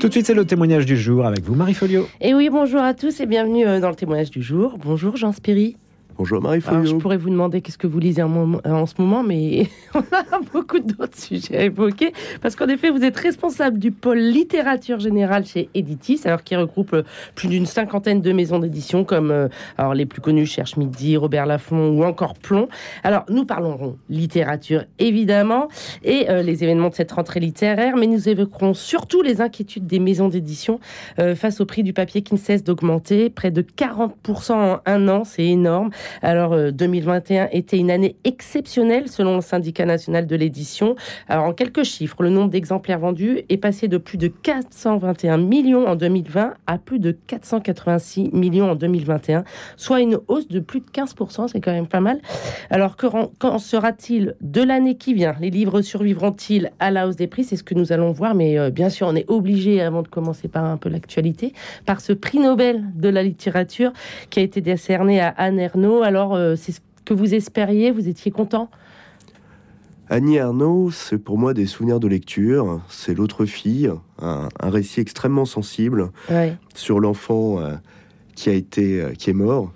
Tout de suite, c'est le témoignage du jour avec vous, Marie Folio. Et oui, bonjour à tous et bienvenue euh, dans le témoignage du jour. Bonjour Jean Spéry. Bonjour marie Je pourrais vous demander qu'est-ce que vous lisez en, ce moment, mais on a beaucoup d'autres sujets à évoquer. Parce qu'en effet, vous êtes responsable du pôle littérature générale chez Editis, alors qui regroupe euh, plus d'une cinquantaine de maisons d'édition, comme euh, alors, les plus connues, Cherche Midi, Robert Laffont ou encore Plomb. Alors, nous parlerons littérature, évidemment, et euh, les événements de cette rentrée littéraire, mais nous évoquerons surtout les inquiétudes des maisons d'édition face au prix du papier qui ne cesse d'augmenter, près de 40% en un an, c'est énorme. Alors 2021 euh, était une année exceptionnelle selon le syndicat national de l'édition. Alors en quelques chiffres, le nombre d'exemplaires vendus est passé de plus de 421 millions en 2020 à plus de 486 millions en 2021, soit une hausse de plus de 15%, c'est quand même pas mal. Alors qu'en sera-t-il de l'année qui vient? Les livres survivront-ils à la hausse des prix? C'est ce que nous allons voir, mais euh, bien sûr on est obligé, avant de commencer par un peu l'actualité, par ce prix Nobel de la littérature qui a été décerné à Anne Ernaux alors, euh, c'est ce que vous espériez Vous étiez content? Annie Arnaud, c'est pour moi des souvenirs de lecture. C'est l'autre fille, un, récit extrêmement sensible sur l'enfant euh, qui a été, euh, qui est mort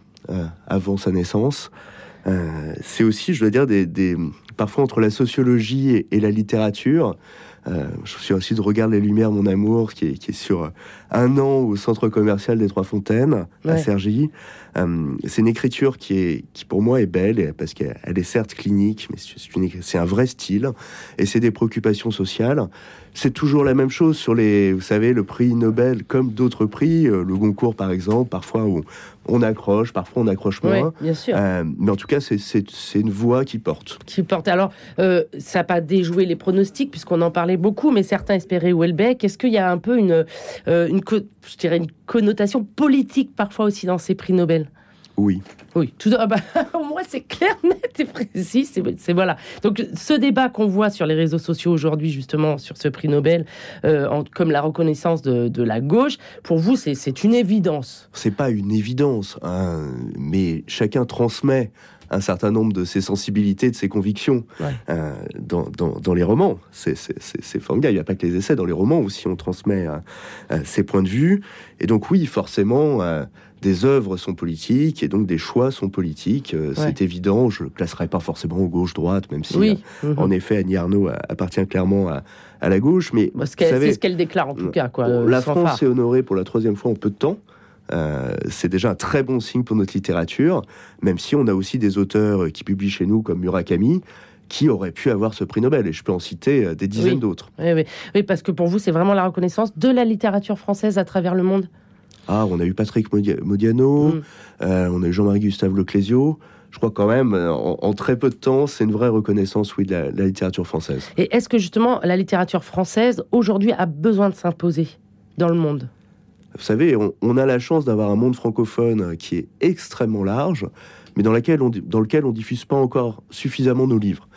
avant sa naissance. c'est aussi, je dois dire, des, parfois entre la sociologie et la littérature, je suis aussi de Regarde les Lumières, mon amour, qui est, sur un an au centre commercial des Trois Fontaines, à Cergy. Euh, c'est une écriture qui, est, qui, pour moi, est belle, parce qu'elle est certes clinique, mais c'est un vrai style, et c'est des préoccupations sociales. C'est toujours la même chose sur les, vous savez, le prix Nobel, comme d'autres prix, euh, le Goncourt par exemple, parfois où on accroche, parfois on accroche moins. bien sûr. mais en tout cas, c'est une voix qui porte. Qui porte. Alors, ça n'a pas déjoué les pronostics, puisqu'on en parlait beaucoup, mais certains espéraient Houellebecq. Est-ce qu'il y a un peu une, euh, une, je dirais une connotation politique parfois aussi dans ces prix Nobel? Oui. Oui, tout ah bah, moi c'est clair, net et précis. C'est voilà. Donc ce débat qu'on voit sur les réseaux sociaux aujourd'hui justement sur ce prix Nobel, euh, comme la reconnaissance de, la gauche, pour vous c'est une évidence. C'est pas une évidence, hein, mais chacun transmet un certain nombre de ses sensibilités, de ses convictions euh, dans, les romans. C'est formidable. Il n'y a pas que les essais, dans les romans aussi on transmet euh, euh, ses points de vue. Et donc oui, forcément, des œuvres sont politiques et donc des choix sont politiques. C'est évident. Je ne classerai pas forcément au gauche-droite, même si mhm. en effet Annie Arnaud appartient clairement à, la gauche. Mais c'est ce qu'elle déclare en tout cas. Quoi, la France s'est honorée pour la troisième fois en peu de temps. Euh, c'est déjà un très bon signe pour notre littérature, même si on a aussi des auteurs qui publient chez nous comme Murakami, qui auraient pu avoir ce prix Nobel. Et je peux en citer euh, des dizaines d'autres. Oui, parce que pour vous, c'est vraiment la reconnaissance de la littérature française à travers le monde. Ah, on a eu Patrick Modiano, mm. euh, on a eu Jean-Marie Gustave Leclésio. Je crois quand même, en, très peu de temps, c'est une vraie reconnaissance, oui, de la, de la littérature française. Et est-ce que justement la littérature française aujourd'hui a besoin de s'imposer dans le monde? Vous savez, on, a la chance d'avoir un monde francophone qui est extrêmement large, mais dans, lequel on ne diffuse pas encore suffisamment nos livres.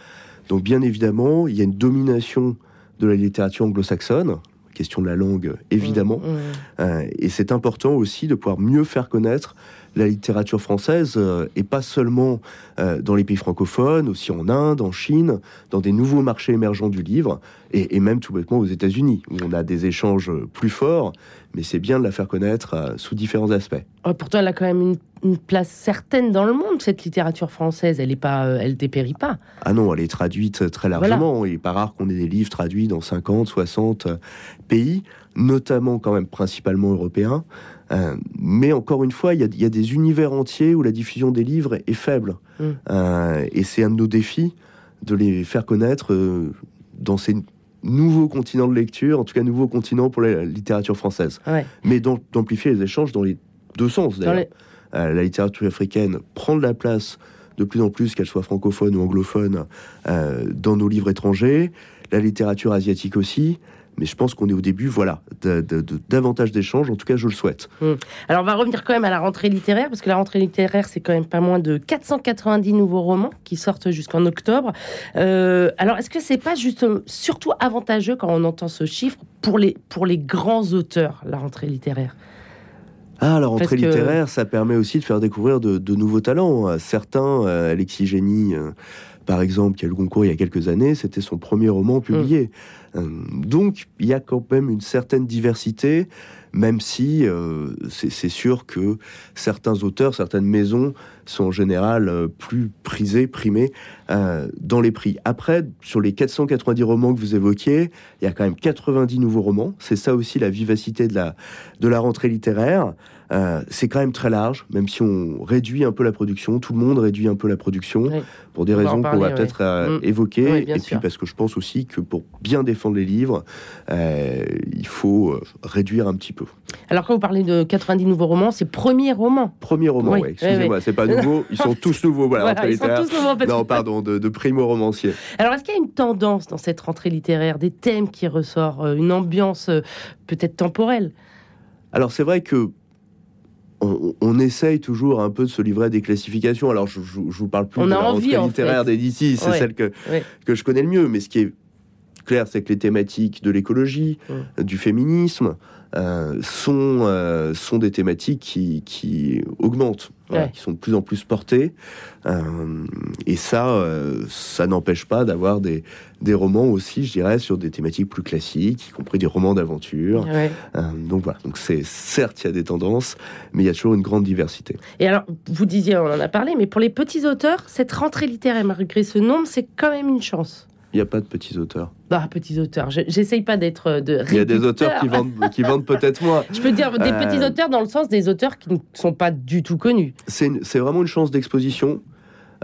Donc bien évidemment, il y a une domination de la littérature anglo-saxonne, question de la langue évidemment, mmh, mmh. Euh, et c'est important aussi de pouvoir mieux faire connaître la littérature française, euh, et pas seulement euh, dans les pays francophones, aussi en Inde, en Chine, dans des nouveaux marchés émergents du livre, et, même tout bêtement aux États-Unis, où on a des échanges plus forts, mais c'est bien de la faire connaître euh, sous différents aspects. Pourtant, elle a quand même une, place certaine dans le monde, cette littérature française. Elle est pas, elle dépérit pas. Ah non, elle est traduite très largement. Il n'est pas rare qu'on ait des livres traduits dans 50, 60 pays, notamment quand même principalement européens. Euh, mais encore une fois, il y, a des univers entiers où la diffusion des livres est faible. Mm. Euh, et c'est un de nos défis de les faire connaître euh, dans ces nouveaux continents de lecture, en tout cas nouveaux continents pour la littérature française. Mais d'amplifier les échanges dans les deux sens d'ailleurs. la littérature africaine prend de la place de plus en plus, qu'elle soit francophone ou anglophone, dans nos livres étrangers. La littérature asiatique aussi mais je pense qu'on est au début, voilà, de, davantage d'échanges. En tout cas, je le souhaite. Hmm. Alors, on va revenir quand même à la rentrée littéraire, parce que la rentrée littéraire, c'est quand même pas moins de 490 nouveaux romans qui sortent jusqu'en octobre. Euh, alors, est-ce que c'est pas juste, surtout avantageux quand on entend ce chiffre pour les, pour les grands auteurs, la rentrée littéraire? Ah, la rentrée littéraire, ça permet aussi de faire découvrir de, nouveaux talents. Certains, euh, Alexis Génie, euh, par exemple, qui a eu le concours il y a quelques années, c'était son premier roman publié. Mmh. donc, il y a quand même une certaine diversité même si euh, c'est sûr que certains auteurs, certaines maisons sont en général euh, plus prisés, primés euh, dans les prix. Après, sur les 490 romans que vous évoquiez, il y a quand même 90 nouveaux romans. C'est ça aussi la vivacité de la, de la rentrée littéraire. Euh, c'est quand même très large, même si on réduit un peu la production. Tout le monde réduit un peu la production pour des raisons qu'on va peut-être euh, mm. évoquer. et puis parce que je pense aussi que pour bien défendre les livres, euh, il faut réduire un petit peu. Alors quand vous parlez de 90 nouveaux romans, c'est premier roman. Premier roman, oui. Excusez-moi, c'est pas nouveau. Ils sont tous nouveaux. Voilà, ils sont tous nouveaux. Non, pardon, de, de primo-romancier. Alors est-ce qu'il y a une tendance dans cette rentrée littéraire, des thèmes qui ressortent, une ambiance peut-être temporelle? Alors c'est vrai que on, essaye toujours un peu de se livrer à des classifications. Alors, je, je, vous parle plus de la rentrée littéraire d'Editis, c'est celle que, que je connais le mieux. Mais ce qui est clair, c'est que les thématiques de l'écologie, du féminisme, euh, sont, euh, sont des thématiques qui, qui augmentent, qui sont de plus en plus portées. Euh, et ça, ça n'empêche pas d'avoir des, des romans aussi, je dirais, sur des thématiques plus classiques, y compris des romans d'aventure. donc voilà, donc c'est certes, il y a des tendances, mais il y a toujours une grande diversité. Et alors, vous disiez, on en a parlé, mais pour les petits auteurs, cette rentrée littéraire, malgré ce nombre, c'est quand même une chance. Il n'y a pas de petits auteurs. Bah, petits auteurs. J'essaye pas d'être euh, de. Il y a des auteurs qui vendent, qui vendent peut-être moins. Je peux dire des euh, petits auteurs dans le sens des auteurs qui ne sont pas du tout connus. C'est vraiment une chance d'exposition.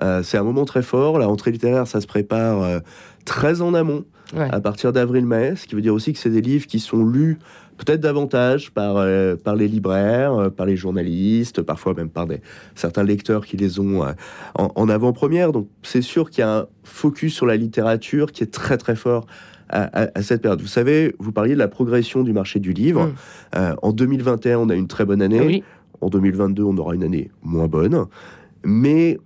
Euh, c'est un moment très fort. La rentrée littéraire, ça se prépare très en amont, à partir d'avril-mai, ce qui veut dire aussi que c'est des livres qui sont lus peut-être davantage par, euh, par les libraires, euh, par les journalistes, parfois même par des, certains lecteurs qui les ont euh, en, avant-première. Donc c'est sûr qu'il y a un focus sur la littérature qui est très très fort à, cette période. Vous savez, vous parliez de la progression du marché du livre. Mm. en 2021, on a une très bonne année. En 2022, on aura une année moins bonne. Mais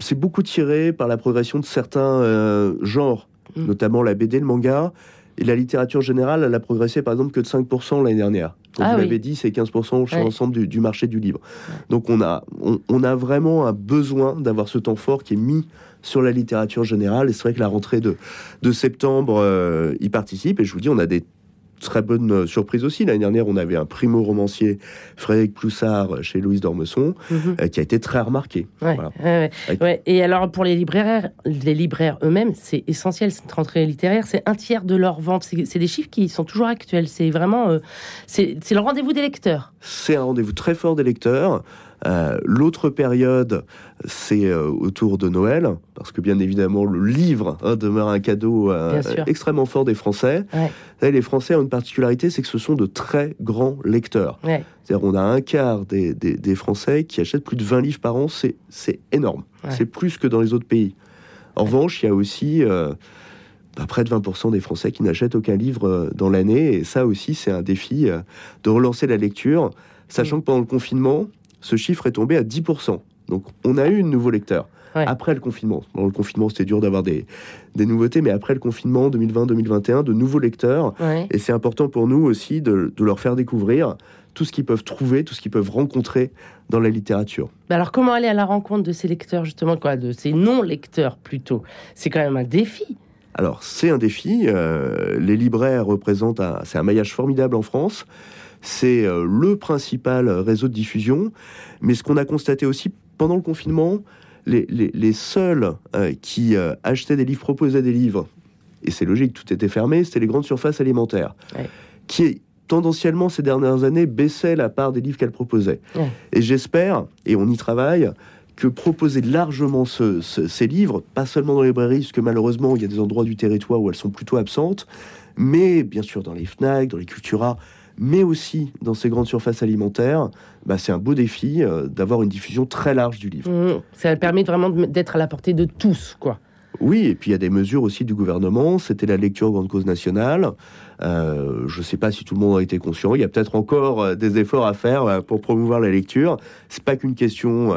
c'est beaucoup tiré par la progression de certains genres, mm. notamment la BD, le manga. Et la littérature générale, elle a progressé par exemple que de 5% l'année dernière. Comme ah vous l'avez dit, c'est 15% sur l'ensemble du, marché du livre. Donc on a, on, a vraiment un besoin d'avoir ce temps fort qui est mis sur la littérature générale. Et c'est vrai que la rentrée de, de septembre euh, y participe. Et je vous dis, on a des très bonne euh, surprise aussi. L'année dernière, on avait un primo-romancier, Frédéric Ploussard, chez Louise d'Ormesson, mhm. euh, qui a été très remarqué. Et alors, pour les libraires, les libraires eux-mêmes, c'est essentiel, cette rentrée littéraire, c'est un tiers de leur vente. C'est des chiffres qui sont toujours actuels. C'est vraiment... Euh, c'est le rendez-vous des lecteurs. C'est un rendez-vous très fort des lecteurs. Euh, l'autre période, c'est euh, autour de Noël, parce que bien évidemment, le livre hein, demeure un cadeau euh, extrêmement fort des Français. les Français ont une particularité, c'est que ce sont de très grands lecteurs. C'est-à-dire, on a un quart des, Français qui achètent plus de 20 livres par an, c'est énorme. C'est plus que dans les autres pays. En revanche, il y a aussi bah, près de 20% des Français qui n'achètent aucun livre dans l'année. Et ça aussi, c'est un défi de relancer la lecture, sachant que pendant le confinement, ce chiffre est tombé à 10%. Donc on a eu un nouveau lecteur. Après le confinement. Dans le confinement, c'était dur d'avoir des, des, nouveautés, mais après le confinement 2020-2021, de nouveaux lecteurs. Et c'est important pour nous aussi de, de, leur faire découvrir tout ce qu'ils peuvent trouver, tout ce qu'ils peuvent rencontrer dans la littérature. Alors comment aller à la rencontre de ces lecteurs, justement, quoi, de ces non-lecteurs plutôt? C'est quand même un défi. Alors c'est un défi. Euh, les libraires représentent un, c'est un maillage formidable en France. C'est euh, le principal réseau de diffusion. Mais ce qu'on a constaté aussi pendant le confinement, les, seuls euh, qui euh, achetaient des livres, proposaient des livres, et c'est logique, tout était fermé, c'était les grandes surfaces alimentaires, qui tendanciellement ces dernières années baissaient la part des livres qu'elles proposaient. Et j'espère, et on y travaille, que proposer largement ces livres, pas seulement dans les librairies, parce que malheureusement il y a des endroits du territoire où elles sont plutôt absentes, mais bien sûr dans les FNAC, dans les Cultura, mais aussi dans ces grandes surfaces alimentaires, bah, c'est un beau défi euh, d'avoir une diffusion très large du livre. Mmh. ça permet vraiment d'être à la portée de tous, quoi. Oui, et puis il y a des mesures aussi du gouvernement. C'était la lecture grande cause nationale. Euh, je ne sais pas si tout le monde a été conscient. Il y a peut-être encore euh, des efforts à faire pour promouvoir la lecture. C'est pas qu'une question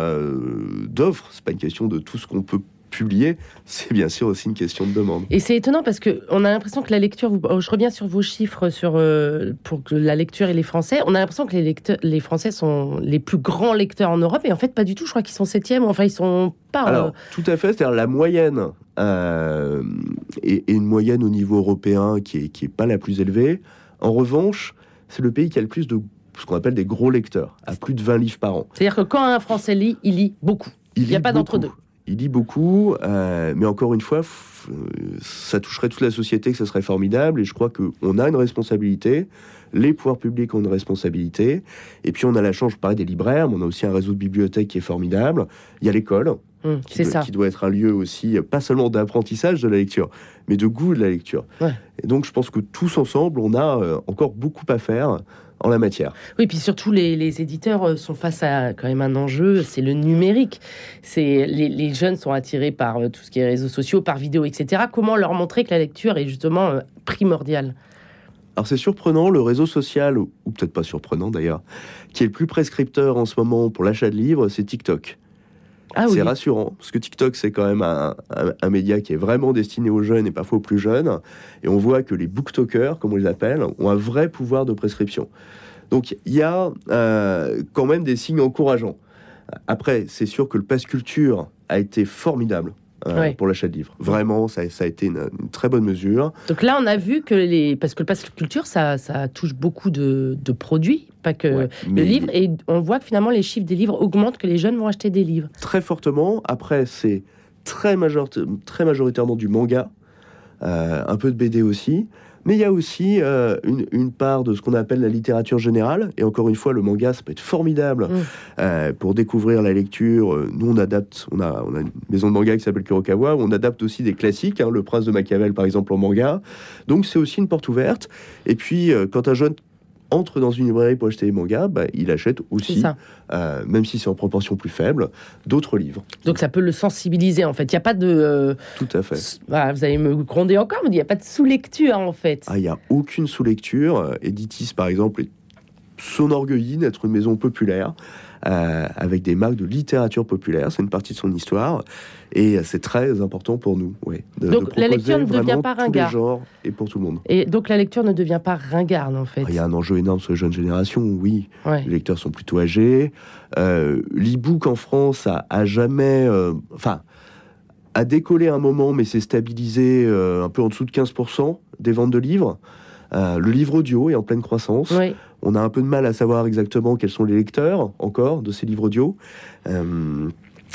d'offre, c'est pas une question de tout ce qu'on peut publier, c'est bien sûr aussi une question de demande. Et c'est étonnant parce qu'on a l'impression que la lecture, oh, je reviens sur vos chiffres sur euh, pour la lecture et les Français, on a l'impression que les, lecteurs, les Français sont les plus grands lecteurs en Europe, et en fait pas du tout, je crois qu'ils sont septième, enfin ils sont pas... Alors, tout à fait, c'est-à-dire la moyenne euh, est, une moyenne au niveau européen qui est, qui est pas la plus élevée. En revanche, c'est le pays qui a le plus de ce qu'on appelle des gros lecteurs, à plus de 20 livres par an. C'est-à-dire que quand un Français lit, il lit beaucoup. Il n'y a pas d'entre-deux. Il lit beaucoup, euh, mais encore une fois, ça toucherait toute la société, que ce serait formidable. Et je crois qu'on a une responsabilité, les pouvoirs publics ont une responsabilité. Et puis on a la chance, je parlais des libraires, mais on a aussi un réseau de bibliothèques qui est formidable. Il y a l'école, mmh, qui, qui, doit être un lieu aussi, pas seulement d'apprentissage de la lecture, mais de goût de la lecture. Et donc je pense que tous ensemble, on a euh, encore beaucoup à faire en la matière. Oui, puis surtout les, éditeurs euh, sont face à quand même un enjeu, c'est le numérique. C'est les, jeunes sont attirés par euh, tout ce qui est réseaux sociaux, par vidéo, etc. Comment leur montrer que la lecture est justement euh, primordiale? Alors c'est surprenant, le réseau social, ou peut-être pas surprenant d'ailleurs, qui est le plus prescripteur en ce moment pour l'achat de livres, c'est TikTok. Ah c'est rassurant, parce que TikTok, c'est quand même un, média qui est vraiment destiné aux jeunes et parfois aux plus jeunes. Et on voit que les booktokers, comme on les appelle, ont un vrai pouvoir de prescription. Donc il y a euh, quand même des signes encourageants. Après, c'est sûr que le pass culture a été formidable. Euh, pour l'achat de livres. Vraiment, ça, a été une, très bonne mesure. Donc là, on a vu que les... Parce que le pass culture, ça, ça touche beaucoup de, produits, pas que le livre. Et on voit que finalement, les chiffres des livres augmentent, que les jeunes vont acheter des livres. Très fortement. Après, c'est très, major... très majoritairement du manga, euh, un peu de BD aussi. Mais il y a aussi euh, une, part de ce qu'on appelle la littérature générale. Et encore une fois, le manga, ça peut être formidable mm. euh, pour découvrir la lecture. Nous, on adapte, on a, on a une maison de manga qui s'appelle Kurokawa. On adapte aussi des classiques, hein, Le Prince de Machiavel, par exemple, en manga. Donc, c'est aussi une porte ouverte. Et puis, quand un jeune entre dans une librairie pour acheter des mangas, bah, il achète aussi, euh, même si c'est en proportion plus faible, d'autres livres. Donc ça peut le sensibiliser en fait. Il n'y a pas de. Euh, Tout à fait. Vous allez me gronder encore, mais il n'y a pas de sous-lecture en fait. Ah, il n'y a aucune sous-lecture. Editis, par exemple, s'enorgueillit d'être une maison populaire. Euh, avec des marques de littérature populaire. C'est une partie de son histoire et c'est très important pour nous. Oui, donc la lecture ne devient pas ringard. genres et pour tout le monde. Et donc la lecture ne devient pas ringarde en fait. Il y a un enjeu énorme sur les jeunes générations. Oui, les lecteurs sont plutôt âgés. Euh, L'e-book en France a, jamais, euh, enfin, a décollé un moment, mais s'est stabilisé euh, un peu en dessous de 15% des ventes de livres. le livre audio est en pleine croissance. Oui. On a un peu de mal à savoir exactement quels sont les lecteurs encore de ces livres audio. Euh,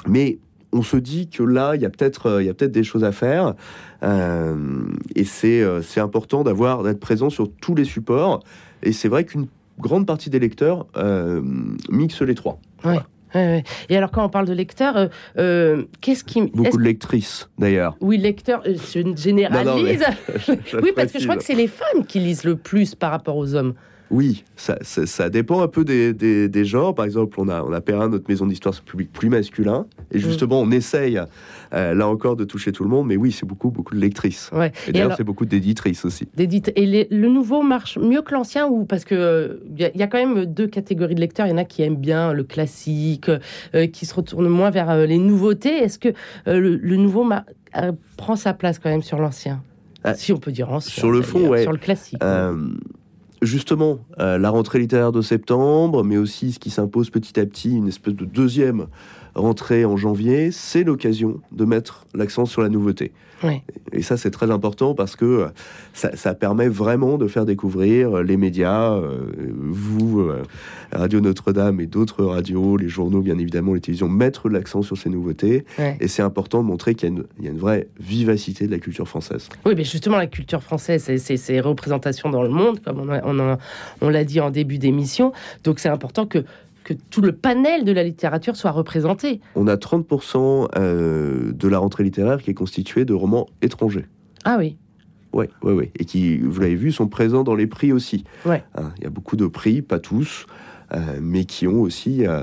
mais on se dit que là, il y a peut-être euh, peut des choses à faire. Euh, et c'est important d'avoir d'être présent sur tous les supports. Et c'est vrai qu'une grande partie des lecteurs mixent les trois. Et alors, quand on parle de lecteurs, qu'est-ce qui. Beaucoup de lectrices, d'ailleurs. Oui, lecteurs, je généralise. oui, parce que je crois que c'est les femmes qui lisent le plus par rapport aux hommes. Oui, ça, ça, dépend un peu des, des, genres. Par exemple, on a, on a Perrin, notre maison d'histoire sur public plus masculin. Et mm. justement, on essaye, euh, là encore, de toucher tout le monde. Mais oui, c'est beaucoup, beaucoup de lectrices. Et, d'ailleurs, c'est beaucoup d'éditrices aussi. Et le nouveau marche mieux que l'ancien ou Parce qu'il il euh, y, a quand même deux catégories de lecteurs. Il y en a qui aiment bien le classique, euh, qui se retournent moins vers les nouveautés. Est-ce que le, nouveau prend sa place quand même sur l'ancien? Ah, si on peut dire ancien. Sur le fond, ouais. Sur le classique justement euh, la rentrée littéraire de septembre, mais aussi ce qui s'impose petit à petit, une espèce de deuxième rentrée en janvier, c'est l'occasion de mettre l'accent sur la nouveauté. Et ça, c'est très important parce que ça, permet vraiment de faire découvrir les médias, euh, vous, euh, Radio Notre-Dame et d'autres radios, les journaux, bien évidemment, les télévisions, mettre l'accent sur ces nouveautés. Et c'est important de montrer qu'il y, a une vraie vivacité de la culture française. Oui, mais justement, la culture française, c'est ses représentations dans le monde, comme on, on l'a dit en début d'émission. Donc c'est important que que tout le panel de la littérature soit représenté. On a 30% euh, de la rentrée littéraire qui est constituée de romans étrangers. Ah oui. Oui, oui, oui. Et qui, vous l'avez vu, sont présents dans les prix aussi. Ouais. Hein, il y a beaucoup de prix, pas tous, euh, mais qui ont aussi euh,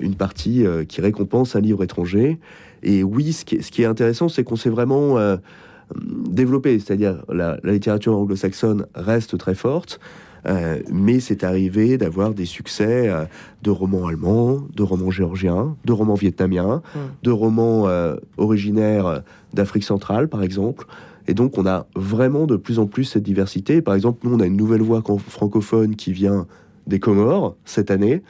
une partie qui récompense un livre étranger. Et oui, ce qui est, ce qui est intéressant, c'est qu'on s'est vraiment développé. C'est-à-dire, la, la littérature anglo-saxonne reste très forte. Mais c'est arrivé d'avoir des succès de romans allemands, de romans géorgiens, de romans vietnamiens, hmm. de romans originaires d'Afrique centrale, par exemple. Et donc, on a vraiment de plus en plus cette diversité. Par exemple, nous, on a une nouvelle voix francophone qui vient des Comores cette année.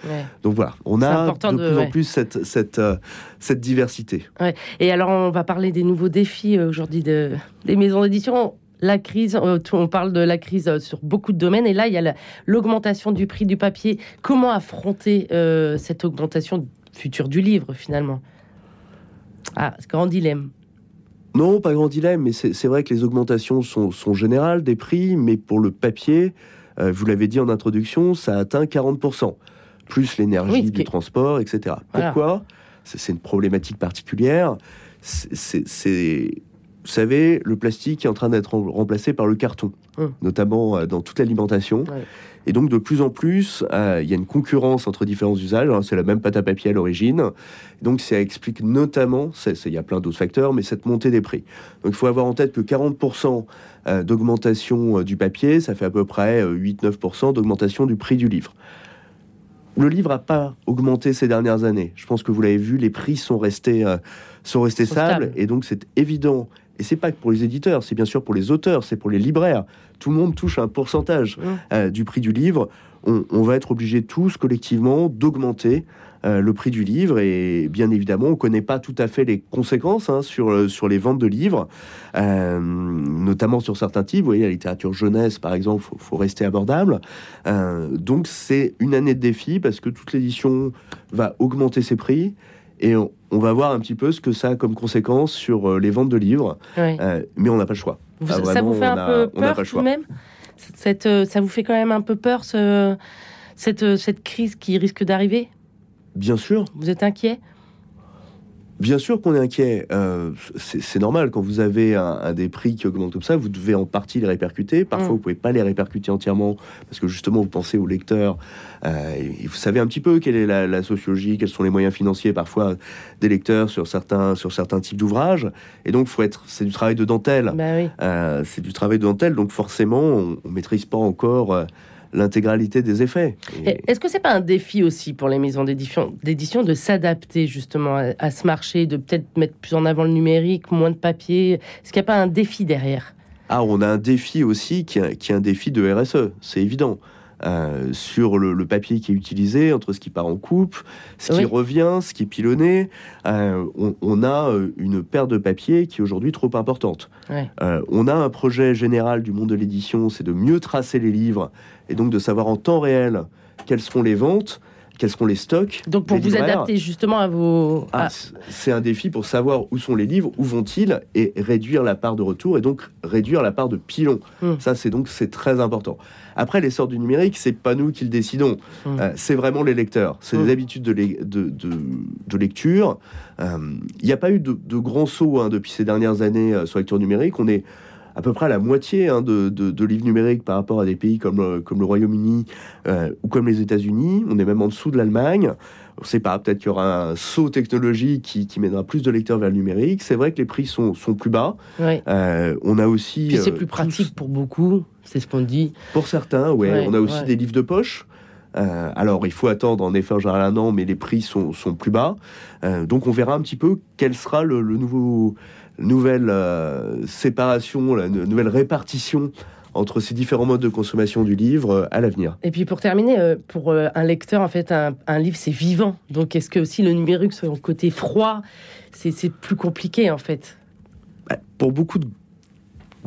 Donc voilà, on a de, plus en plus cette, cette, euh, cette diversité. Et alors, on va parler des nouveaux défis euh, aujourd'hui de, des maisons d'édition. La crise, euh, on parle de la crise sur beaucoup de domaines, et là, il y a l'augmentation du prix du papier. Comment affronter cette augmentation future du livre, finalement? Ah, grand dilemme. Non, pas grand dilemme, mais c'est vrai que les augmentations sont, sont, générales des prix, mais pour le papier, euh, vous l'avez dit en introduction, ça atteint 40%, plus l'énergie du transport, etc. Pourquoi? C'est une problématique particulière. C'est, vous savez, le plastique est en train d'être remplacé par le carton, hum. notamment euh, dans toute l'alimentation. Et donc, de plus en plus, euh, il y a une concurrence entre différents usages. Hein, c'est la même pâte à papier à l'origine. Donc, ça explique notamment, il y a plein d'autres facteurs, mais cette montée des prix. Donc, il faut avoir en tête que 40% euh, d'augmentation euh, du papier, ça fait à peu près 8-9% d'augmentation du prix du livre. Le livre n'a pas augmenté ces dernières années. Je pense que vous l'avez vu, les prix sont restés, sont restés stables. Et donc, c'est évident et c'est pas que pour les éditeurs, c'est bien sûr pour les auteurs, c'est pour les libraires. Tout le monde touche un pourcentage euh, du prix du livre. On, va être obligés tous collectivement d'augmenter euh, le prix du livre et bien évidemment on ne connaît pas tout à fait les conséquences hein, sur, euh, sur les ventes de livres, notamment sur certains types. Vous voyez la littérature jeunesse par exemple, faut, faut rester abordable. donc c'est une année de défi parce que toute l'édition va augmenter ses prix et on, va voir un petit peu ce que ça a comme conséquence sur euh, les ventes de livres. Euh, mais on n'a pas le choix. Ah, ça vous fait un peu peur tout de même cette, euh, Ça vous fait quand même un peu peur ce, cette, cette crise qui risque d'arriver? Bien sûr. Vous êtes inquiet? Bien sûr qu'on est inquiet. Euh, c'est normal quand vous avez un, des prix qui augmentent comme ça, vous devez en partie les répercuter. Parfois, mm. vous pouvez pas les répercuter entièrement parce que justement, vous pensez aux lecteurs. Euh, et vous savez un petit peu quelle est la, sociologie, quels sont les moyens financiers parfois des lecteurs sur certains sur certains types d'ouvrages. Et donc, faut être. C'est du travail de dentelle. Bah euh, c'est du travail de dentelle. Donc, forcément, on, on maîtrise pas encore l'intégralité des effets. Est-ce que c'est pas un défi aussi pour les maisons d'édition de s'adapter justement à, ce marché, de peut-être mettre plus en avant le numérique, moins de papier? Est-ce qu'il n'y a pas un défi derrière? Ah, on a un défi aussi qui est, qui est un défi de RSE, c'est évident. Euh, sur le, papier qui est utilisé, entre ce qui part en coupe, ce qui revient, ce qui est pilonné. Euh, on, a euh, une paire de papier qui est aujourd'hui trop importante. on a un projet général du monde de l'édition, c'est de mieux tracer les livres et donc de savoir en temps réel quelles seront les ventes quels seront les stocks. Donc pour vous adapter justement à vos... Ah, c'est un défi pour savoir où sont les livres, où vont-ils, et réduire la part de retour, et donc réduire la part de pilon. Hmm. Ça, c'est donc c'est très important. Après, l'essor du numérique, c'est pas nous qui le décidons. Hmm. Euh, c'est vraiment les lecteurs. C'est des hmm. habitudes de, de, de, lecture. Euh, il n'y a pas eu de, grands sauts hein, depuis ces dernières années euh, sur la lecture numérique. On est à peu près à la moitié hein, de, livres numériques par rapport à des pays comme, le, comme le Royaume-Uni euh, ou comme les États-Unis. On est même en dessous de l'Allemagne. On ne sait pas, peut-être qu'il y aura un saut technologique qui, mènera plus de lecteurs vers le numérique. C'est vrai que les prix sont, sont plus bas. Euh, on a aussi. C'est euh, plus pratique pour beaucoup, c'est ce qu'on dit. Pour certains, ouais. on a aussi des livres de poche. alors, il faut attendre en effet en général un an, mais les prix sont, sont plus bas. donc, on verra un petit peu quel sera le, le nouveau nouvelle euh, séparation, la nouvelle répartition entre ces différents modes de consommation du livre euh, à l'avenir. Et puis pour terminer, euh, pour un lecteur, en fait, un, un livre, c'est vivant. Donc est-ce que aussi le numérique, son côté froid, c'est plus compliqué en fait? Bah, Pour beaucoup de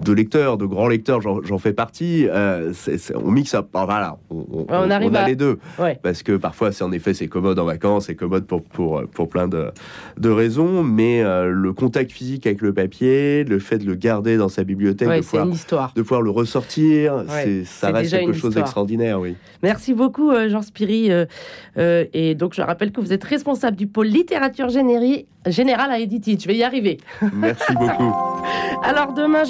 de lecteurs, de grands lecteurs, j'en fais partie. Euh, on mixe ça. voilà, on, arrive a les deux. Parce que parfois, c'est en effet, c'est commode en vacances, c'est commode pour, pour, pour plein de, de raisons. Mais euh, le contact physique avec le papier, le fait de le garder dans sa bibliothèque, de, pouvoir, de pouvoir le ressortir, ça reste quelque chose d'extraordinaire. Oui. Merci beaucoup, euh, Jean Spiri. et donc, je rappelle que vous êtes responsable du pôle littérature générale à Editit. Je vais y arriver. Merci beaucoup. Alors, demain,